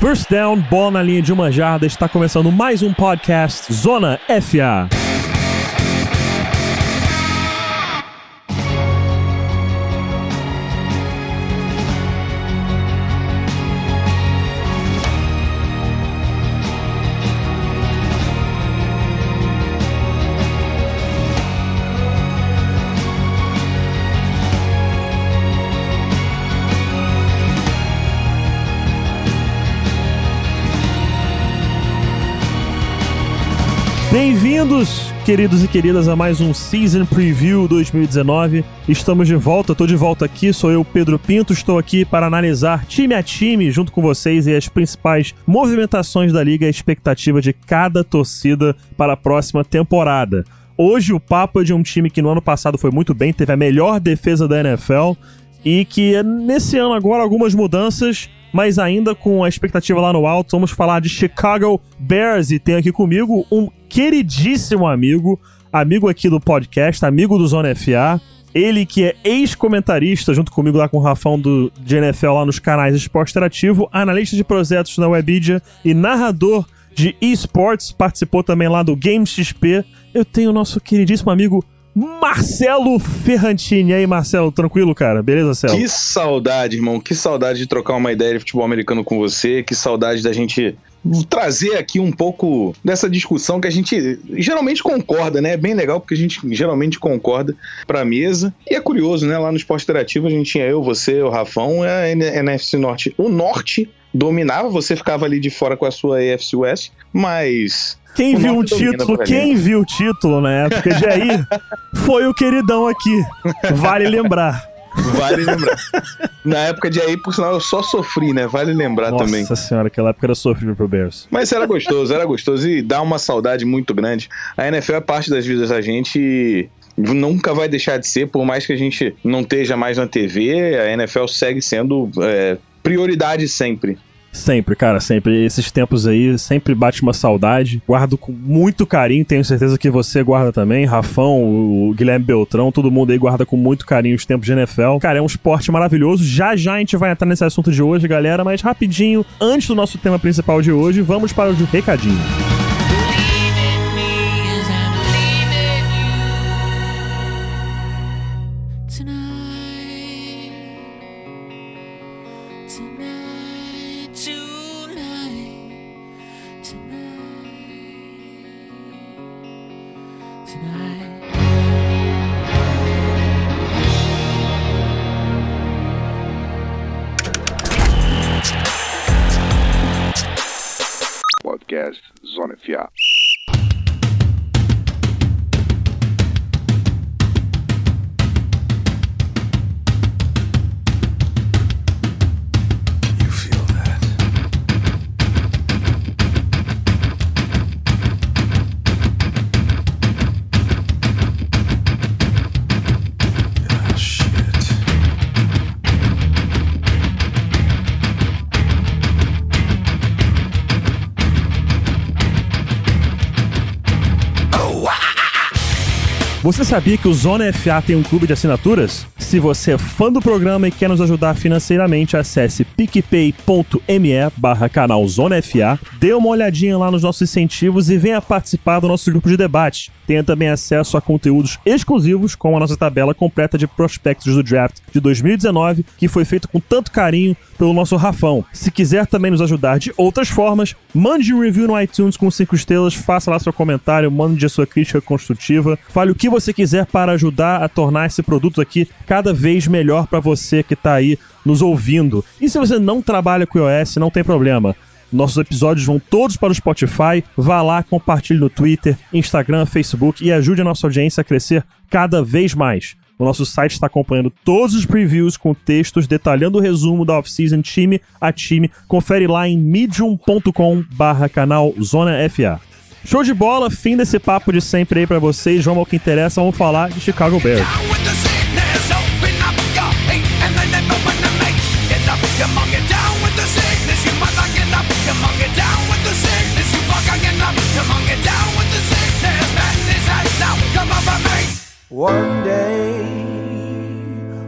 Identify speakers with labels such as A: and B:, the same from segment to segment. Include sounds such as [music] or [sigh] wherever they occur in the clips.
A: First down, bola na linha de uma jarda, está começando mais um podcast Zona FA. Bem-vindos, queridos e queridas, a mais um Season Preview 2019. Estamos de volta, estou de volta aqui, sou eu, Pedro Pinto, estou aqui para analisar time a time junto com vocês e as principais movimentações da liga e a expectativa de cada torcida para a próxima temporada. Hoje o papo é de um time que no ano passado foi muito bem, teve a melhor defesa da NFL e que nesse ano agora algumas mudanças mas ainda com a expectativa lá no alto, vamos falar de Chicago Bears e tem aqui comigo um queridíssimo amigo, amigo aqui do podcast, amigo do Zona FA, ele que é ex-comentarista junto comigo lá com o Rafão do de NFL lá nos canais Esporte Interativo, analista de projetos na Webidia e narrador de esportes, participou também lá do Game XP. Eu tenho o nosso queridíssimo amigo Marcelo Ferrantini. E aí, Marcelo, tranquilo, cara? Beleza, Celo?
B: Que saudade, irmão. Que saudade de trocar uma ideia de futebol americano com você. Que saudade da gente trazer aqui um pouco dessa discussão que a gente geralmente concorda, né? É bem legal porque a gente geralmente concorda pra mesa. E é curioso, né? Lá no Esporte Interativo a gente tinha eu, você, o Rafão, a NFC Norte. O Norte dominava, você ficava ali de fora com a sua AFC West, mas
A: quem viu um título, quem viu o título na época de aí [laughs] foi o queridão aqui. Vale lembrar.
B: Vale lembrar. Na época de aí, por sinal, eu só sofri, né? Vale lembrar
A: Nossa
B: também.
A: Nossa senhora, aquela época era sofrível pro Bears.
B: Mas era gostoso, era gostoso e dá uma saudade muito grande. A NFL é parte das vidas da gente e nunca vai deixar de ser, por mais que a gente não esteja mais na TV, a NFL segue sendo é, prioridade sempre.
A: Sempre, cara, sempre. Esses tempos aí sempre bate uma saudade. Guardo com muito carinho, tenho certeza que você guarda também. Rafão, o Guilherme Beltrão, todo mundo aí guarda com muito carinho os tempos de NFL. Cara, é um esporte maravilhoso. Já já a gente vai entrar nesse assunto de hoje, galera, mas rapidinho, antes do nosso tema principal de hoje, vamos para o recadinho. podcast Zone fiat. Você sabia que o Zona FA tem um clube de assinaturas? Se você é fã do programa e quer nos ajudar financeiramente, acesse picpay.me barra canal Zona FA, dê uma olhadinha lá nos nossos incentivos e venha participar do nosso grupo de debate. Tenha também acesso a conteúdos exclusivos, como a nossa tabela completa de prospectos do draft de 2019, que foi feito com tanto carinho pelo nosso Rafão. Se quiser também nos ajudar de outras formas, mande um review no iTunes com 5 estrelas, faça lá seu comentário, mande a sua crítica construtiva, fale o que você quiser para ajudar a tornar esse produto aqui cada vez melhor para você que está aí nos ouvindo. E se você não trabalha com iOS, não tem problema. Nossos episódios vão todos para o Spotify. Vá lá, compartilhe no Twitter, Instagram, Facebook e ajude a nossa audiência a crescer cada vez mais. O nosso site está acompanhando todos os previews com textos detalhando o resumo da off-season time a time. Confere lá em medium.com barra canal Zona FA. Show de bola, fim desse papo de sempre aí para vocês. Vamos ao que interessa, vamos falar de Chicago Bears. One day,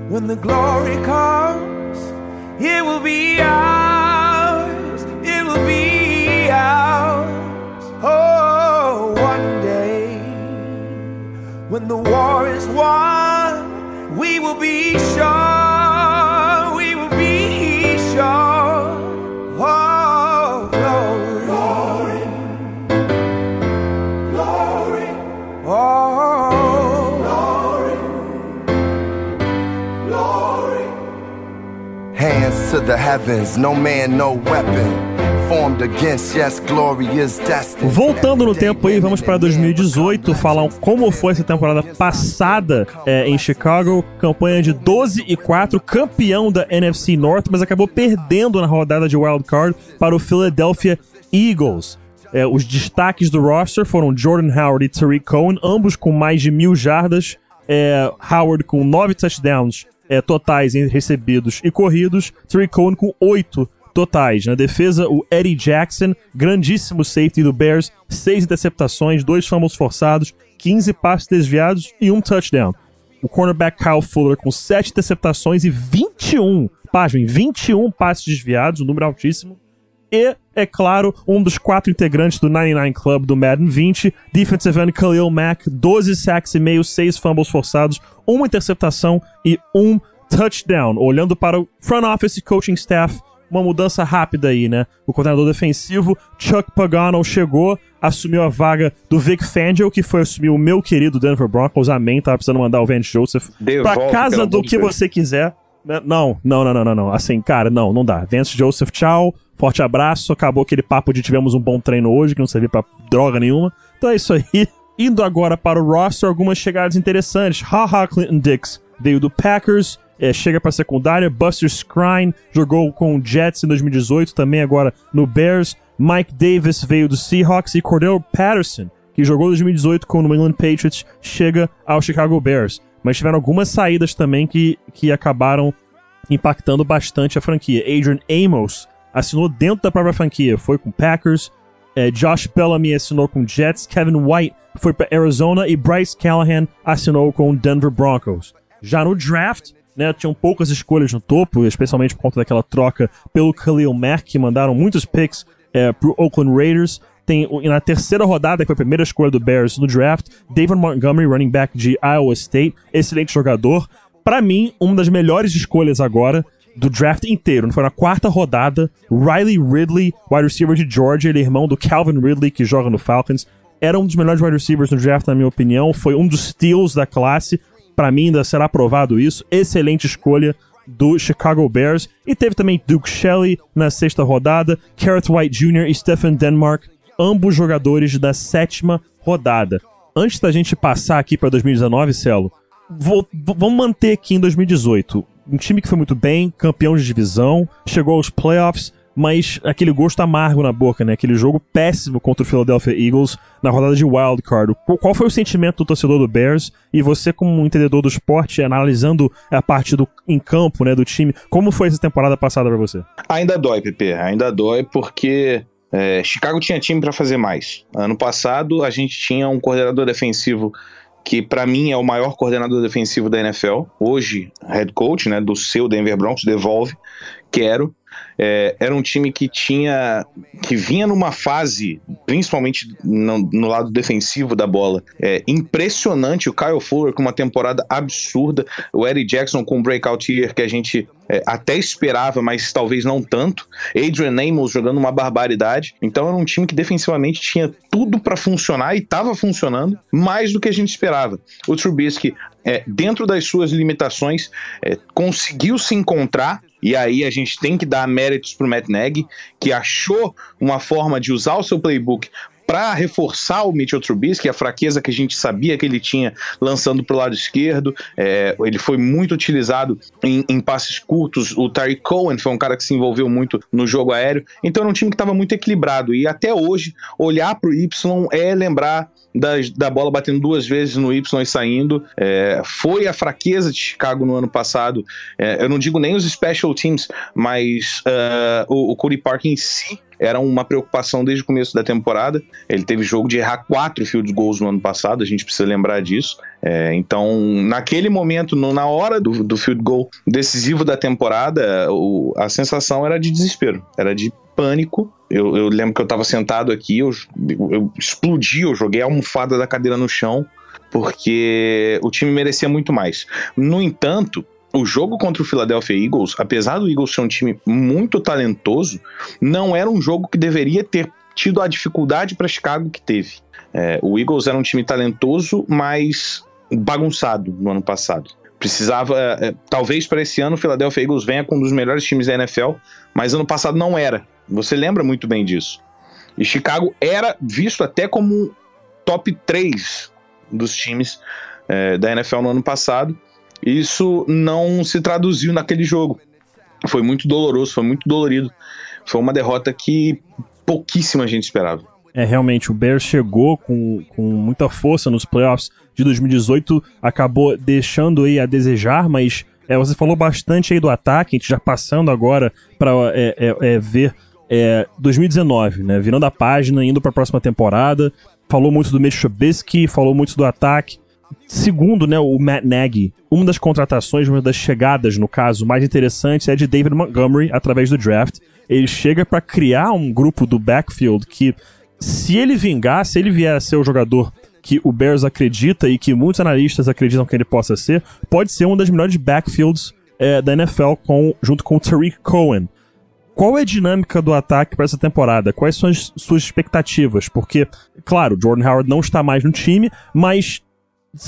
A: when the glory comes, it will be ours. It will be ours. Oh, one day, when the war is won, we will be sure. To the heavens, no man, no weapon. Voltando no tempo aí, vamos para 2018, falar como foi essa temporada passada é, em Chicago. Campanha de 12 e 4, campeão da NFC North, mas acabou perdendo na rodada de wild card para o Philadelphia Eagles. É, os destaques do roster foram Jordan Howard e Tariq Cohen, ambos com mais de mil jardas. É, Howard com nove touchdowns é, totais em recebidos e corridos, Tariq Cohen com oito totais. Na defesa, o Eddie Jackson, grandíssimo safety do Bears, seis interceptações, dois fumbles forçados, 15 passes desviados e um touchdown. O cornerback Kyle Fuller com sete interceptações e 21, pasmem, 21 passes desviados, um número altíssimo. E, é claro, um dos quatro integrantes do 99 Club do Madden 20, defensive end Khalil Mack, 12 sacks e meio, 6 fumbles forçados, uma interceptação e um touchdown. Olhando para o front office coaching staff, uma mudança rápida aí, né? O coordenador defensivo, Chuck Pagano, chegou, assumiu a vaga do Vic Fangio, que foi assumir o meu querido Denver Broncos. Amém, tava precisando mandar o Vance Joseph Devolve, pra casa do que você quiser. Né? Não, não, não, não, não, não. Assim, cara, não, não dá. Vance Joseph, tchau. Forte abraço. Acabou aquele papo de tivemos um bom treino hoje, que não serviu pra droga nenhuma. Então é isso aí. [laughs] Indo agora para o roster, algumas chegadas interessantes. Haha Clinton Dix veio do Packers é, chega para secundária. Buster Skrine jogou com o Jets em 2018, também agora no Bears. Mike Davis veio do Seahawks e Cordell Patterson, que jogou em 2018 com o New England Patriots, chega ao Chicago Bears. Mas tiveram algumas saídas também que, que acabaram impactando bastante a franquia. Adrian Amos assinou dentro da própria franquia, foi com Packers. É, Josh Bellamy assinou com Jets. Kevin White foi para Arizona e Bryce Callahan assinou com Denver Broncos. Já no draft, né, tinham poucas escolhas no topo, especialmente por conta daquela troca pelo Khalil Mack, que mandaram muitos picks é, pro Oakland Raiders. Tem na terceira rodada, que foi a primeira escolha do Bears no draft, David Montgomery, running back de Iowa State, excelente jogador. Para mim, uma das melhores escolhas agora do draft inteiro. Foi na quarta rodada, Riley Ridley, wide receiver de Georgia, ele é irmão do Calvin Ridley, que joga no Falcons. Era um dos melhores wide receivers no draft, na minha opinião. Foi um dos steals da classe para mim ainda será aprovado isso. Excelente escolha do Chicago Bears. E teve também Duke Shelley na sexta rodada, Carrot White Jr. e Stephen Denmark, ambos jogadores da sétima rodada. Antes da gente passar aqui para 2019, Celo, vou, vamos manter aqui em 2018. Um time que foi muito bem, campeão de divisão, chegou aos playoffs, mas aquele gosto amargo na boca, né? Aquele jogo péssimo contra o Philadelphia Eagles na rodada de wild card. Qual foi o sentimento do torcedor do Bears e você como um entendedor do esporte, analisando a parte do em campo, né, do time, como foi essa temporada passada para você?
B: Ainda dói, Pepe, ainda dói porque é, Chicago tinha time para fazer mais. Ano passado a gente tinha um coordenador defensivo que para mim é o maior coordenador defensivo da NFL. Hoje, head coach, né, do seu Denver Broncos, devolve. Quero é, era um time que tinha que vinha numa fase, principalmente no, no lado defensivo da bola, é, impressionante. O Kyle Fuller com uma temporada absurda, o Eddie Jackson com um breakout year que a gente é, até esperava, mas talvez não tanto. Adrian Amos jogando uma barbaridade. Então era um time que defensivamente tinha tudo para funcionar e estava funcionando mais do que a gente esperava. O Trubisky, é, dentro das suas limitações, é, conseguiu se encontrar e aí a gente tem que dar méritos para o Matt Nagy, que achou uma forma de usar o seu playbook para reforçar o Mitchell Trubisky, a fraqueza que a gente sabia que ele tinha lançando para o lado esquerdo. É, ele foi muito utilizado em, em, passes curtos. O Tariq Cohen foi um cara que se envolveu muito no jogo aéreo. Então era um time que estava muito equilibrado. E até hoje, olhar para o Y é lembrar da, bola batendo duas vezes no Y e saindo. É, foi a fraqueza de Chicago no ano passado. É, eu não digo nem os special teams, mas uh, o, o Cody Park em si era uma preocupação desde o começo da temporada. Ele teve jogo de errar quatro field goals no ano passado, a gente precisa lembrar disso. É, então, naquele momento, no, na hora do, do, field goal decisivo da temporada, o, a sensação era de desespero, era de pânico. Eu, eu lembro que eu estava sentado aqui, eu, eu, explodi, eu joguei a almofada da cadeira no chão porque o time merecia muito mais. No entanto, o jogo contra o Philadelphia Eagles, apesar do Eagles ser um time muito talentoso, não era um jogo que deveria ter tido a dificuldade para Chicago que teve. É, o Eagles era um time talentoso, mas bagunçado no ano passado. Precisava, é, é talvez para esse ano o Philadelphia Eagles venha com um dos melhores times da NFL, mas ano passado não era. Você lembra muito bem disso. E Chicago era visto até como top 3 dos times é, da NFL no ano passado. Isso não se traduziu naquele jogo. Foi muito doloroso, foi muito dolorido. Foi uma derrota que pouquíssima gente esperava.
A: É, realmente, o Bears chegou com, com muita força nos playoffs de 2018, acabou deixando aí a desejar, mas é, você falou bastante aí do ataque, a gente já passando agora para é, é, é, ver 2019, é, né? Virando a página, indo para a próxima temporada. Falou muito do Mitch Trubisky, falou muito do ataque. Segundo, né, o Matt Nagy, uma das contratações, uma das chegadas, no caso, mais interessantes é de David Montgomery através do draft. Ele chega para criar um grupo do backfield que, se ele vingar, se ele vier a ser o jogador que o Bears acredita e que muitos analistas acreditam que ele possa ser, pode ser um das melhores backfields é, da NFL com, junto com o Tariq Cohen. Qual é a dinâmica do ataque para essa temporada? Quais são as suas expectativas? Porque, claro, Jordan Howard não está mais no time, mas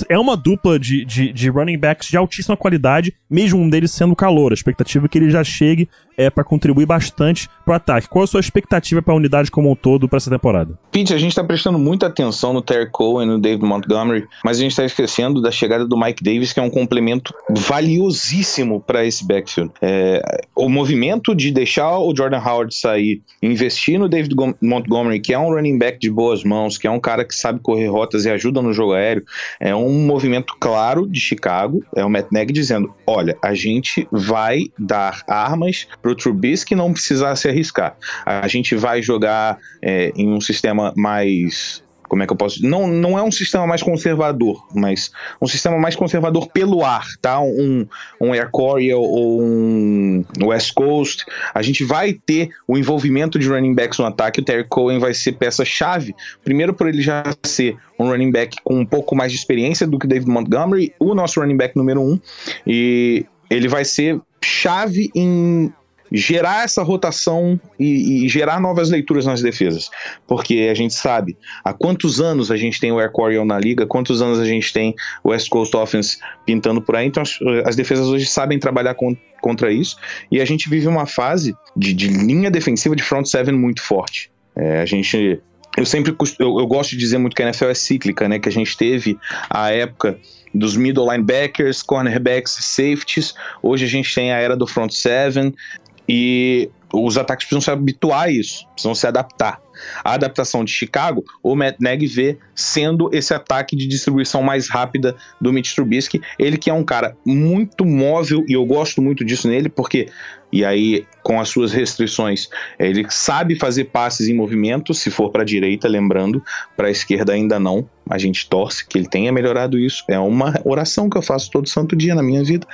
A: é uma dupla de, de, de, running backs de altíssima qualidade, mesmo um deles sendo calor. A expectativa é que ele já chegue é para contribuir bastante pro ataque. Qual a sua expectativa para a unidade como um todo para essa temporada?
B: Pete, a gente está prestando muita atenção no Terry Cole e no David Montgomery, mas a gente está esquecendo da chegada do Mike Davis, que é um complemento valiosíssimo para esse backfield. É, o movimento de deixar o Jordan Howard sair, investir no David Montgomery, que é um running back de boas mãos, que é um cara que sabe correr rotas e ajuda no jogo aéreo, é um movimento claro de Chicago. É o Matt dizendo: olha, a gente vai dar armas para o Trubisky não precisar se arriscar. A gente vai jogar é, em um sistema mais como é que eu posso não não é um sistema mais conservador mas um sistema mais conservador pelo ar tá? Um um Air Coryell ou um West Coast. A gente vai ter o envolvimento de running backs no ataque. O Terry Cohen vai ser peça chave primeiro por ele já ser um running back com um pouco mais de experiência do que David Montgomery o nosso running back número um e ele vai ser chave em gerar essa rotação e, e, gerar novas leituras nas defesas. Porque a gente sabe há quantos anos a gente tem o Air Coryell na liga, quantos anos a gente tem o West Coast Offense pintando por aí. Então as, as defesas hoje sabem trabalhar com, contra isso. E a gente vive uma fase de, de linha defensiva de front seven muito forte. É, a gente eu sempre eu, eu, gosto de dizer muito que a NFL é cíclica, né? Que a gente teve a época dos middle linebackers, cornerbacks, safeties. Hoje a gente tem a era do front seven. E os ataques precisam se habituar a isso, precisam se adaptar. A adaptação de Chicago, o Matt Nagy vê sendo esse ataque de distribuição mais rápida do Mitch Trubisky. Ele que é um cara muito móvel e eu gosto muito disso nele, porque e aí com as suas restrições, ele sabe fazer passes em movimento, se for para a direita, lembrando, para a esquerda ainda não. A gente torce que ele tenha melhorado isso. É uma oração que eu faço todo santo dia na minha vida.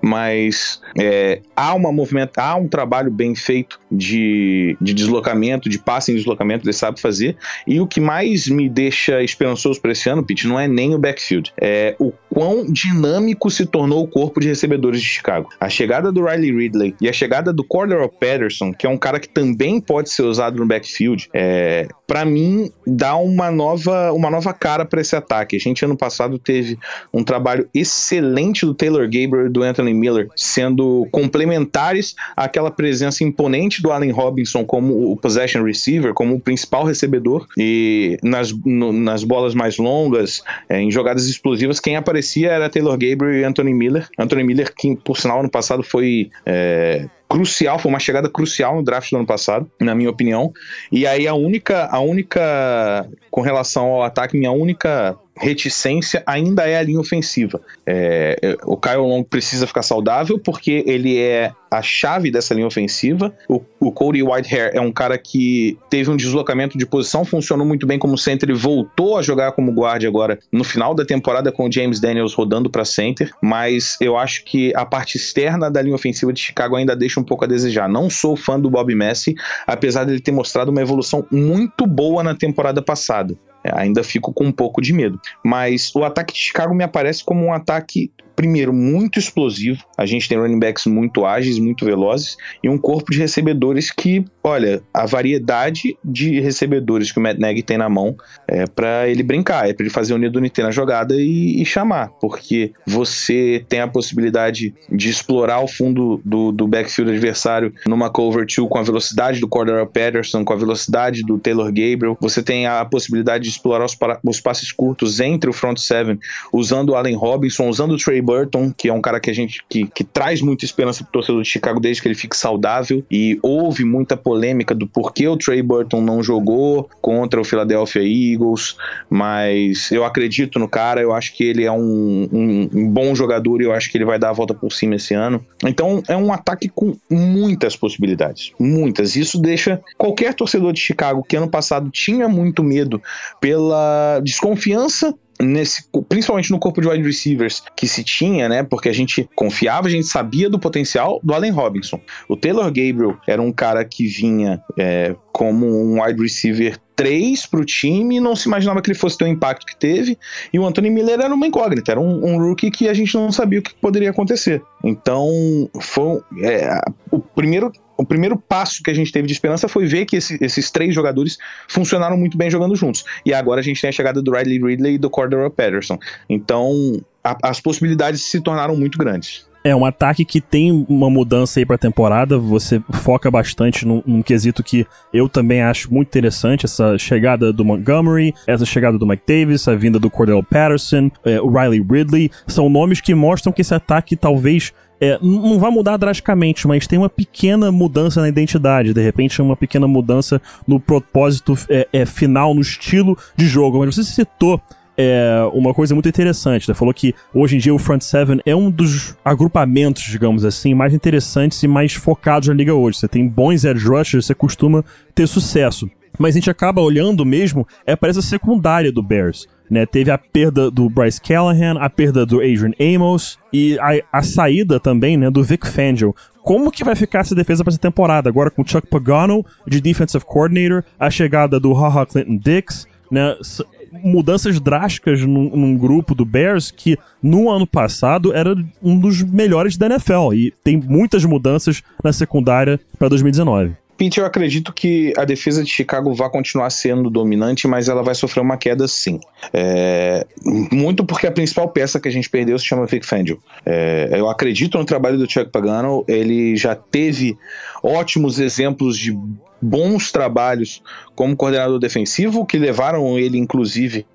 B: Mas é, há uma movimento, há um trabalho bem feito de, de deslocamento, de passe em deslocamento, ele sabe fazer. E o que mais me deixa esperançoso para esse ano, Pete, não é nem o backfield, é o quão dinâmico se tornou o corpo de recebedores de Chicago. A chegada do Riley Ridley e a chegada do Cordero Patterson, que é um cara que também pode ser usado no backfield, é, para mim dá uma nova, uma nova cara para esse ataque. A gente ano passado teve um trabalho excelente do Taylor Gabriel e do Anthony Miller, sendo complementares àquela presença imponente do Allen Robinson como o possession receiver, como o principal recebedor e nas, no, nas bolas mais longas, é, em jogadas explosivas, quem aparecia era Taylor Gabriel e Anthony Miller. Anthony Miller, que por sinal ano passado foi é, crucial, foi uma chegada crucial no draft do ano passado, na minha opinião. E aí a única, a única, com relação ao ataque, minha única reticência ainda é a linha ofensiva. É, o Kyle Long precisa ficar saudável porque ele é a chave dessa linha ofensiva. O, o Cody Whitehair é um cara que teve um deslocamento de posição, funcionou muito bem como center e voltou a jogar como guarda agora no final da temporada com o James Daniels rodando para center, mas eu acho que a parte externa da linha ofensiva de Chicago ainda deixa um pouco a desejar. Não sou fã do Bob Messi, apesar dele ter mostrado uma evolução muito boa na temporada passada. Ainda fico com um pouco de medo. Mas o ataque de Chicago me aparece como um ataque primeiro, muito explosivo. A gente tem running backs muito ágeis, muito velozes e um corpo de recebedores que, olha, a variedade de recebedores que o Matt Nagy tem na mão é para ele brincar, é para ele fazer o Nido na jogada e, e, chamar, porque você tem a possibilidade de explorar o fundo do, do backfield adversário numa cover 2 com a velocidade do Cordero Patterson, com a velocidade do Taylor Gabriel. Você tem a possibilidade de explorar os, os passes curtos entre o front seven, usando o Allen Robinson, usando o Trey Burton, que é um cara que a gente que, que traz muita esperança pro torcedor de Chicago desde que ele fique saudável. E houve muita polêmica do porquê o Trey Burton não jogou contra o Philadelphia Eagles, mas eu acredito no cara, eu acho que ele é um, um, um bom jogador e eu acho que ele vai dar a volta por cima esse ano. Então é um ataque com muitas possibilidades, muitas. Isso deixa qualquer torcedor de Chicago que ano passado tinha muito medo pela desconfiança nesse, principalmente no corpo de wide receivers que se tinha, né? Porque a gente confiava, a gente sabia do potencial do Allen Robinson. O Taylor Gabriel era um cara que vinha é, como um wide receiver 3 para o time e não se imaginava que ele fosse ter o impacto que teve. E o Anthony Miller era uma incógnita, era um, um rookie que a gente não sabia o que poderia acontecer. Então, foi é, o primeiro o primeiro passo que a gente teve de esperança foi ver que esse, esses três jogadores funcionaram muito bem jogando juntos. E agora a gente tem a chegada do Riley Ridley e do Cordero Patterson. Então, a, as possibilidades se tornaram muito grandes.
A: É um ataque que tem uma mudança aí pra temporada. Você foca bastante num, num, quesito que eu também acho muito interessante: essa chegada do Montgomery, essa chegada do Mike Davis, a vinda do Cordell Patterson, é, o Riley Ridley. São nomes que mostram que esse ataque talvez é, não vai mudar drasticamente, mas tem uma pequena mudança na identidade, de repente uma pequena mudança no propósito é, é, final, no estilo de jogo. Mas você citou é, uma coisa muito interessante, né? Falou que hoje em dia o Front Seven é um dos agrupamentos, digamos assim, mais interessantes e mais focados na liga hoje. Você tem bons edge rushers, você costuma ter sucesso. Mas a gente acaba olhando mesmo é para essa secundária do Bears. Né, teve a perda do Bryce Callahan, a perda do Adrian Amos e a, a saída também né, do Vic Fangio. Como que vai ficar essa defesa para essa temporada? Agora com Chuck Pagano de Defensive Coordinator, a chegada do Haha Clinton Dix, né, mudanças drásticas num, num, grupo do Bears que no ano passado era um dos melhores da NFL e tem muitas mudanças na secundária para 2019.
B: Pete, eu acredito que a defesa de Chicago vai continuar sendo dominante, mas ela vai sofrer uma queda sim. É, muito porque a principal peça que a gente perdeu se chama Vic Fangio. É, eu acredito no trabalho do Chuck Pagano, ele já teve ótimos exemplos de bons trabalhos como coordenador defensivo, que levaram ele, inclusive,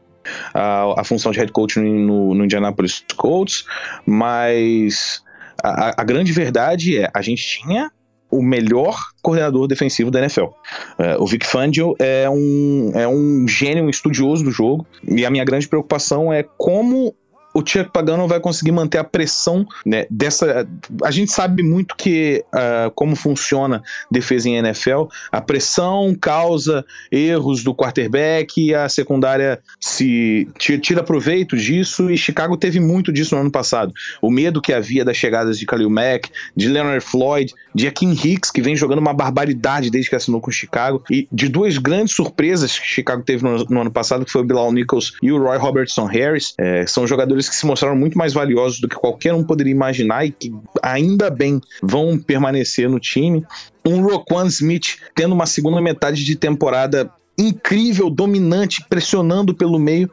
B: a, a função de head coach no, no Indianapolis Colts, mas a, a grande verdade é, a gente tinha o melhor coordenador defensivo da NFL. É, o Vic Fangio é um, é um gênio, um estudioso do jogo, e a minha grande preocupação é como o Chuck Pagano vai conseguir manter a pressão né, dessa. A gente sabe muito que uh, como funciona defesa em NFL, a pressão causa erros do quarterback e a secundária se tira proveito disso e Chicago teve muito disso no ano passado. O medo que havia das chegadas de Khalil Mack, de Leonard Floyd, de Akin Hicks, que vem jogando uma barbaridade desde que assinou com Chicago, e de duas grandes surpresas que Chicago teve no, no ano passado, que foi o Bilal Nichols e o Roy Robertson Harris. É, são jogadores jogadores que se mostraram muito mais valiosos do que qualquer um poderia imaginar e que ainda bem vão permanecer no time. Um Roquan Smith tendo uma segunda metade de temporada incrível, dominante, pressionando pelo meio.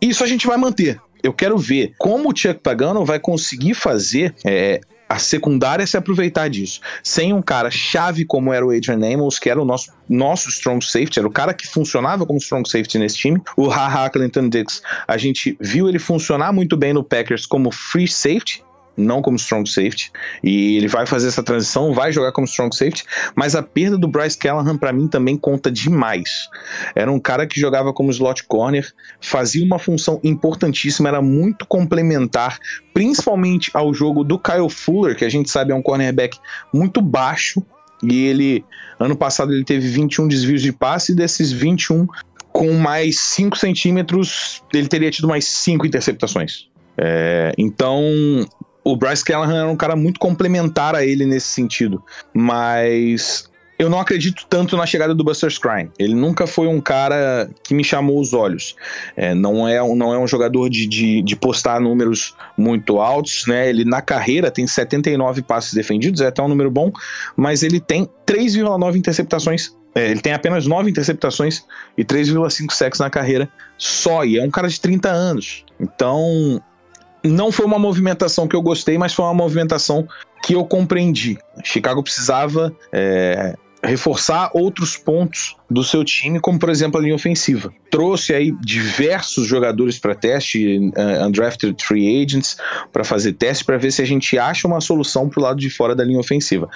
B: Isso a gente vai manter eu quero ver como o Chuck Pagano vai conseguir fazer é, a secundária se aproveitar disso. Sem um cara chave como era o Adrian Amos, que era o nosso, nosso strong safety, era o cara que funcionava como strong safety nesse time. O Haha Clinton Dix, a gente viu ele funcionar muito bem no Packers como free safety, não como strong safety, e ele vai fazer essa transição, vai jogar como strong safety, mas a perda do Bryce Callahan para mim também conta demais. Era um cara que jogava como slot corner, fazia uma função importantíssima, era muito complementar, principalmente ao jogo do Kyle Fuller, que a gente sabe é um cornerback muito baixo, e ele ano passado ele teve 21 desvios de passe e desses 21 com mais 5 centímetros, ele teria tido mais 5 interceptações. É, então, o Bryce Callahan era um cara muito complementar a ele nesse sentido, mas eu não acredito tanto na chegada do Buster Scrine. Ele nunca foi um cara que me chamou os olhos. É, não, é, não é um jogador de, de, de, postar números muito altos, né? Ele na carreira tem 79 passes defendidos, é até um número bom, mas ele tem 3,9 interceptações. É, ele tem apenas 9 interceptações e 3,5 sacks na carreira só, e é um cara de 30 anos. Então, não foi uma movimentação que eu gostei, mas foi uma movimentação que eu compreendi. Chicago precisava é, reforçar outros pontos do seu time, como por exemplo a linha ofensiva. Trouxe aí diversos jogadores para teste, uh, undrafted free agents, para fazer teste, para ver se a gente acha uma solução para o lado de fora da linha ofensiva.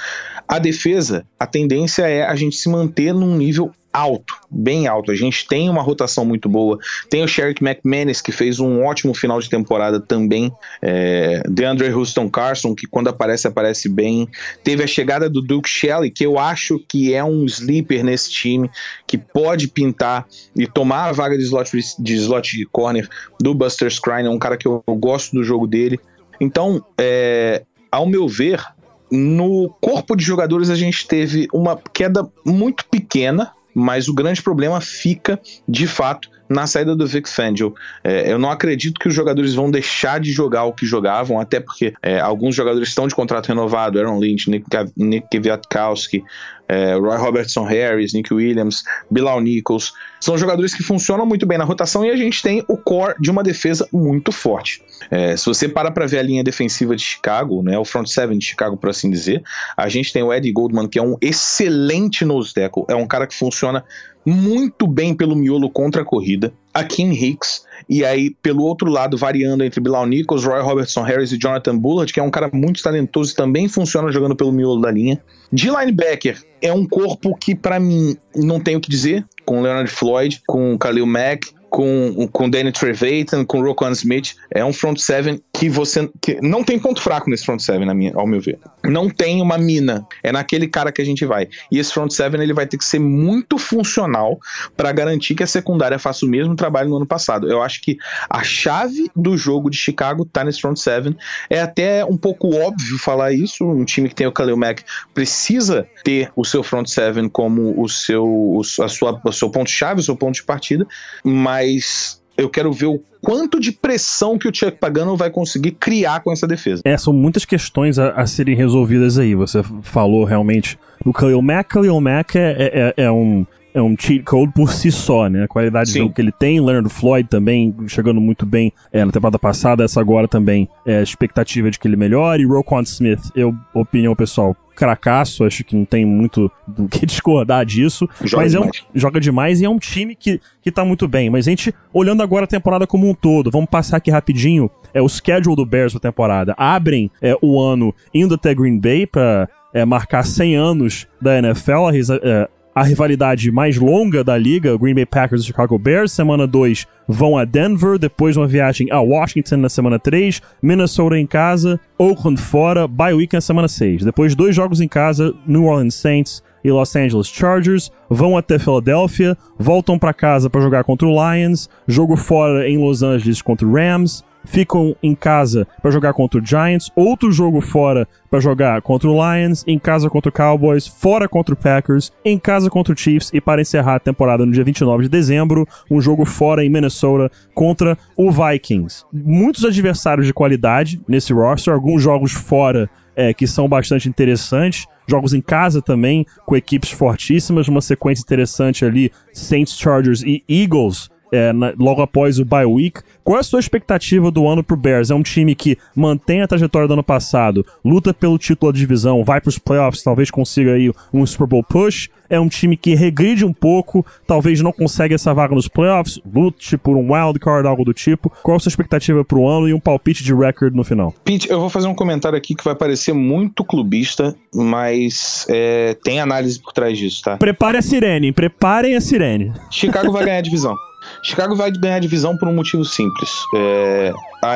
B: A defesa, a tendência é a gente se manter num nível alto, bem alto. A gente tem uma rotação muito boa. Tem o Sherrick McManus, que fez um ótimo final de temporada também. É, DeAndre Houston Carson, que quando aparece, aparece bem. Teve a chegada do Duke Shelley, que eu acho que é um sleeper nesse time, que pode pintar e tomar a vaga de slot, de slot corner do Buster Scrine. É um cara que eu, eu gosto do jogo dele. Então, é, ao meu ver, no corpo de jogadores a gente teve uma queda muito pequena mas o grande problema fica, de fato, na saída do Vic Fangio. É, eu não acredito que os jogadores vão deixar de jogar o que jogavam, até porque é, alguns jogadores estão de contrato renovado, Aaron Lynch, Nick, Nick Kwiatkowski, é, Roy Robertson Harris, Nick Williams, Bilal Nichols. São jogadores que funcionam muito bem na rotação e a gente tem o core de uma defesa muito forte. É, se você para para ver a linha defensiva de Chicago, né, o front seven de Chicago, por assim dizer, a gente tem o Eddie Goldman, que é um excelente nose tackle, é um cara que funciona muito bem pelo miolo contra a corrida. A Kim Hicks, e aí, pelo outro lado, variando entre Bilal Nichols, Roy Robertson Harris e Jonathan Bullard, que é um cara muito talentoso e também funciona jogando pelo miolo da linha. De linebacker, é um corpo que, para mim, não tenho o que dizer, com Leonard Floyd, com Khalil Mack, com, com Danny Trevathan, com Roquan Smith. É um front seven que você. Que não tem ponto fraco nesse front seven, minha, ao meu ver. Não tem uma mina. É naquele cara que a gente vai. E esse front seven ele vai ter que ser muito funcional para garantir que a secundária faça o mesmo trabalho no ano passado. Eu acho que a chave do jogo de Chicago tá nesse front seven. É até um pouco óbvio falar isso. Um time que tem o Khalil Mack precisa ter o seu front seven como o seu, o, a sua, o seu ponto-chave, o seu ponto de partida. Mas mas eu quero ver o quanto de pressão que o Chuck Pagano vai conseguir criar com essa defesa.
A: É, são muitas questões a, a serem resolvidas aí. Você falou realmente o Khalil Mack. Khalil Mack é, é, é, é um é um cheat code por si só, né? A qualidade Sim. jogo que ele tem, Leonard Floyd também chegando muito bem é, na temporada passada, essa agora também é a expectativa de que ele melhore. E Roquan Smith, eu, opinião pessoal, cracaço, acho que não tem muito do que [laughs] discordar disso. Joga mas demais. é um, joga demais e é um time que, que tá muito bem. Mas a gente, olhando agora a temporada como um todo, vamos passar aqui rapidinho é, o schedule do Bears da temporada. Abrem é, o ano indo até Green Bay para é, marcar 100 anos da NFL. A, é, a rivalidade mais longa da liga, Green Bay Packers e Chicago Bears. Semana 2 vão a Denver, depois uma viagem a Washington na semana 3, Minnesota em casa, Oakland fora, bye week na semana 6. Depois dois jogos em casa, New Orleans Saints e Los Angeles Chargers, vão até Philadelphia, voltam para casa para jogar contra o Lions, jogo fora em Los Angeles contra o Rams, ficam em casa para jogar contra o Giants, outro jogo fora para jogar contra o Lions, em casa contra o Cowboys, fora contra o Packers, em casa contra o Chiefs e para encerrar a temporada no dia 29 de dezembro, um jogo fora em Minnesota contra o Vikings. Muitos adversários de qualidade nesse roster, alguns jogos fora é, que são bastante interessantes. Jogos em casa também, com equipes fortíssimas, uma sequência interessante ali, Saints, Chargers e Eagles é, na, logo após o bye week. Qual é a sua expectativa do ano pro Bears? É um time que mantém a trajetória do ano passado, luta pelo título da divisão, vai pros playoffs, talvez consiga aí um Super Bowl push. É um time que regride um pouco, talvez não consiga essa vaga nos playoffs, lute por um wild card, algo do tipo. Qual a sua expectativa pro ano e um palpite de record no final?
B: Pete, eu vou fazer um comentário aqui que vai parecer muito clubista, mas é, tem análise por trás disso, tá?
A: Prepare a sirene, preparem a sirene.
B: Chicago vai ganhar a divisão. Chicago vai ganhar a divisão por um motivo simples. É, a,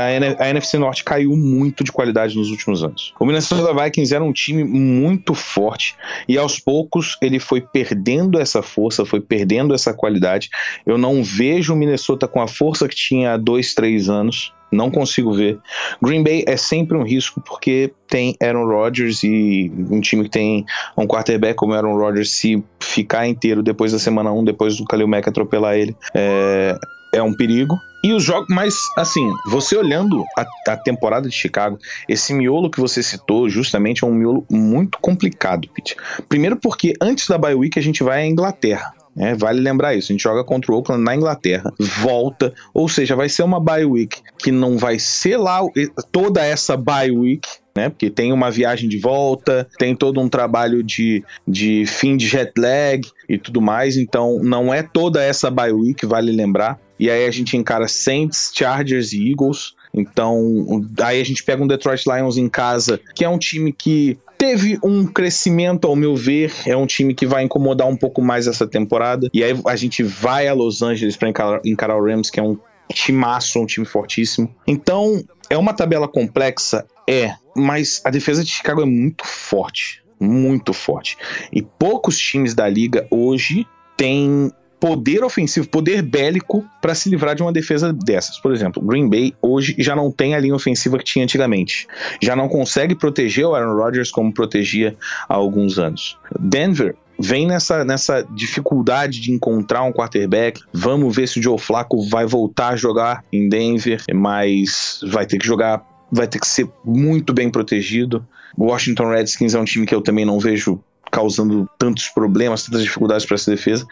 B: a, NFC Norte caiu muito de qualidade nos últimos anos. O Minnesota Vikings era um time muito forte e aos poucos ele foi perdendo essa força, foi perdendo essa qualidade. Eu não vejo o Minnesota com a força que tinha há dois, três anos. Não consigo ver. Green Bay é sempre um risco porque tem Aaron Rodgers e um time que tem um quarterback como Aaron Rodgers, se ficar inteiro depois da semana 1, depois do Khalil Mack atropelar ele, é, é um perigo. E os jogos, mas assim, você olhando a, a, temporada de Chicago, esse miolo que você citou, justamente é um miolo muito complicado, Pete. Primeiro porque antes da bye week a gente vai à Inglaterra. É, vale lembrar isso. A gente joga contra o Oakland na Inglaterra, volta, ou seja, vai ser uma bye week que não vai ser lá toda essa bye week, né? Porque tem uma viagem de volta, tem todo um trabalho de, de fim de jet lag e tudo mais. Então, não é toda essa bye week, vale lembrar. E aí a gente encara Saints, Chargers e Eagles. Então, aí a gente pega um Detroit Lions em casa, que é um time que teve um crescimento, ao meu ver. É um time que vai incomodar um pouco mais essa temporada. E aí a gente vai a Los Angeles para encarar, encarar o Rams, que é um timaço, um time fortíssimo. Então, é uma tabela complexa? É, mas a defesa de Chicago é muito forte. Muito forte. E poucos times da liga hoje têm poder ofensivo, poder bélico para se livrar de uma defesa dessas. Por exemplo, Green Bay hoje já não tem a linha ofensiva que tinha antigamente. Já não consegue proteger o Aaron Rodgers como protegia há alguns anos. Denver vem nessa, nessa dificuldade de encontrar um quarterback. Vamos ver se o Joe Flacco vai voltar a jogar em Denver, mas vai ter que jogar, vai ter que ser muito bem protegido. Washington Redskins é um time que eu também não vejo causando tantos problemas, tantas dificuldades para essa defesa.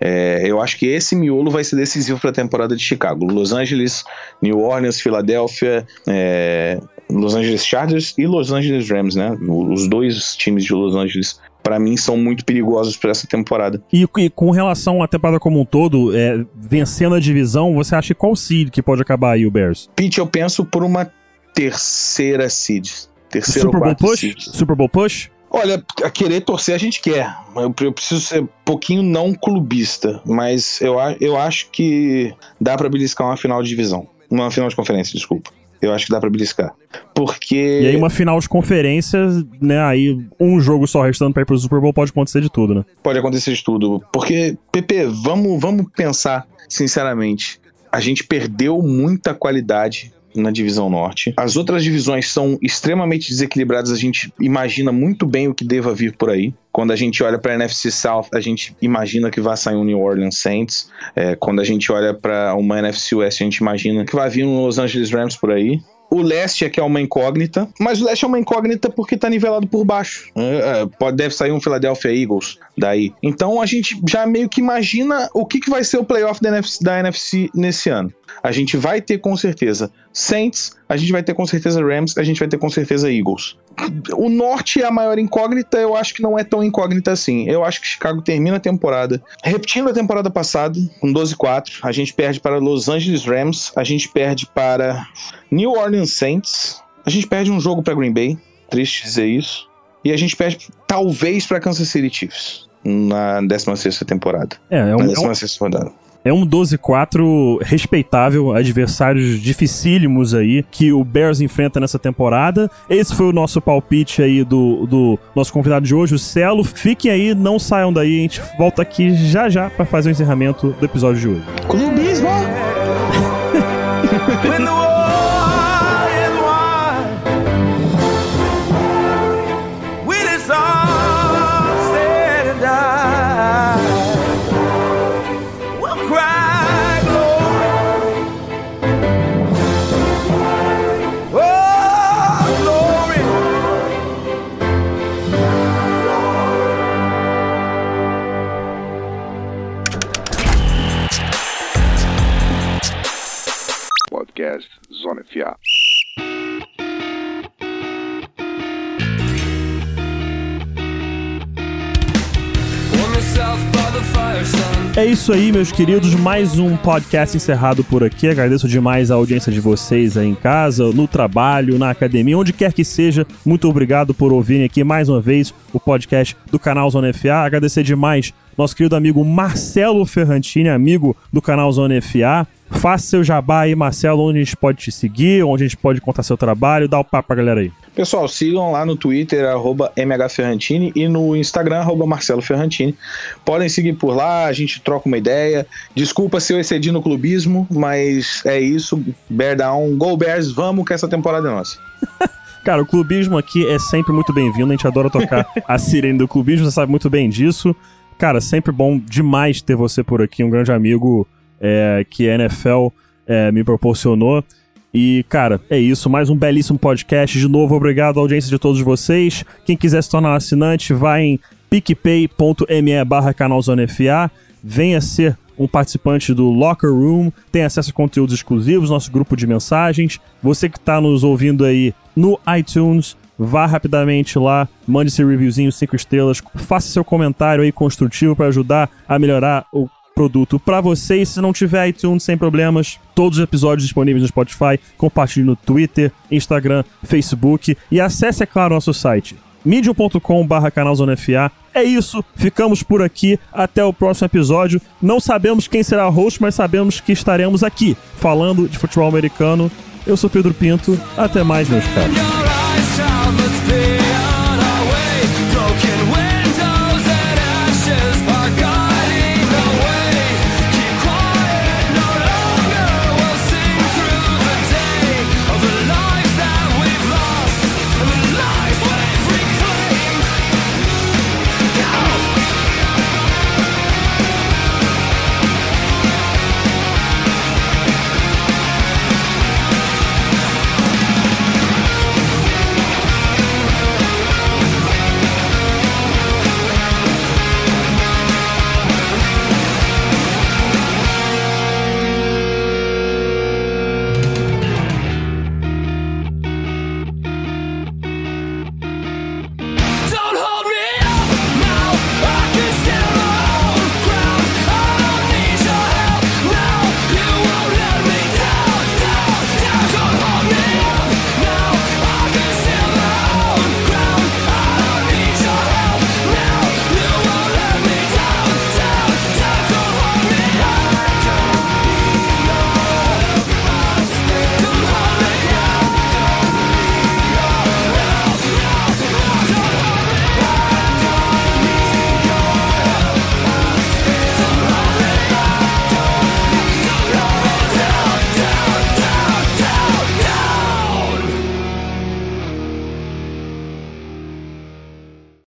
B: É, eu acho que esse miolo vai ser decisivo para a temporada de Chicago. Los Angeles, New Orleans, Filadélfia, é, Los Angeles Chargers e Los Angeles Rams, né? Os dois times de Los Angeles para mim são muito perigosos para essa temporada.
A: E, e, com relação à temporada como um todo, é, vencendo a divisão, você acha qual seed que pode acabar aí o Bears?
B: Pete, eu penso por uma terceira seed. Terceira
A: Super Bowl push? Seed. Super Bowl push?
B: Olha, a querer torcer a gente quer. Eu, preciso ser um pouquinho não clubista, mas eu, eu acho que dá para beliscar uma final de divisão. Uma final de conferência, desculpa. Eu acho que dá pra beliscar. Porque.
A: E aí, uma final de conferência, né? Aí, um jogo só restando pra ir pro Super Bowl pode acontecer de tudo, né?
B: Pode acontecer de tudo. Porque, Pepe, vamos, vamos pensar sinceramente. A gente perdeu muita qualidade na divisão norte. As outras divisões são extremamente desequilibradas, a gente imagina muito bem o que deva vir por aí. Quando a gente olha para a NFC South, a gente imagina que vai sair um New Orleans Saints. É, quando a gente olha para uma NFC West, a gente imagina que vai vir um Los Angeles Rams por aí. O leste é que é uma incógnita, mas o leste é uma incógnita porque tá nivelado por baixo. É, é, pode, deve sair um Philadelphia Eagles daí. Então a gente já meio que imagina o que, que vai ser o playoff da NFC, da NFC nesse ano. A gente vai ter com certeza Saints, a gente vai ter com certeza Rams, a gente vai ter com certeza Eagles. O norte é a maior incógnita, eu acho que não é tão incógnita assim. Eu acho que Chicago termina a temporada repetindo a temporada passada, com 12-4. A gente perde para Los Angeles Rams, a gente perde para New Orleans Saints, a gente perde um jogo para Green Bay, triste dizer isso. E a gente perde talvez para Kansas City Chiefs na 16 temporada.
A: É, é um, na 16 é um... rodada. É um 12-4 respeitável, adversários dificílimos aí que o Bears enfrenta nessa temporada. Esse foi o nosso palpite aí do, do nosso convidado de hoje, o Celo. Fiquem aí, não saiam daí, a gente volta aqui já já para fazer o encerramento do episódio de hoje.
B: Clubismo!
A: É isso aí, meus queridos. Mais um podcast encerrado por aqui. Agradeço demais a audiência de vocês aí em casa, no trabalho, na academia, onde quer que seja. Muito obrigado por ouvirem aqui mais uma vez o podcast do canal Zona FA. Agradecer demais nosso querido amigo Marcelo Ferrantini, amigo do canal Zona FA. Faça seu jabá aí, Marcelo, onde a gente pode te seguir, onde a gente pode contar seu trabalho. Dá o papo pra galera aí.
B: Pessoal, sigam lá no Twitter, arroba mhferrantini, e no Instagram, arroba Marcelo Ferrantini. Podem seguir por lá, a gente troca uma ideia. Desculpa se eu excedi no clubismo, mas é isso. Bear down, go Bears, vamos que essa temporada é nossa. [laughs]
A: Cara, o clubismo aqui é sempre muito bem-vindo. A gente adora tocar a sirene do clubismo, você sabe muito bem disso. Cara, sempre bom demais ter você por aqui, um grande amigo é, que a NFL é, me proporcionou. E, cara, é isso. Mais um belíssimo podcast. De novo, obrigado à audiência de todos vocês. Quem quiser se tornar assinante, vai em picpay.me barra canalzonefa. Venha ser um participante do Locker Room, tem acesso a conteúdos exclusivos, nosso grupo de mensagens. Você que está nos ouvindo aí no iTunes, vá rapidamente lá, mande seu reviewzinho 5 estrelas, faça seu comentário aí construtivo para ajudar a melhorar o produto para vocês. Se não tiver iTunes, sem problemas, todos os episódios disponíveis no Spotify, compartilhe no Twitter, Instagram, Facebook e acesse, é claro, nosso site medium.com.br canalzonefa. É isso, ficamos por aqui. Até o próximo episódio. Não sabemos quem será o host, mas sabemos que estaremos aqui falando de futebol americano. Eu sou Pedro Pinto. Até mais, meus caros.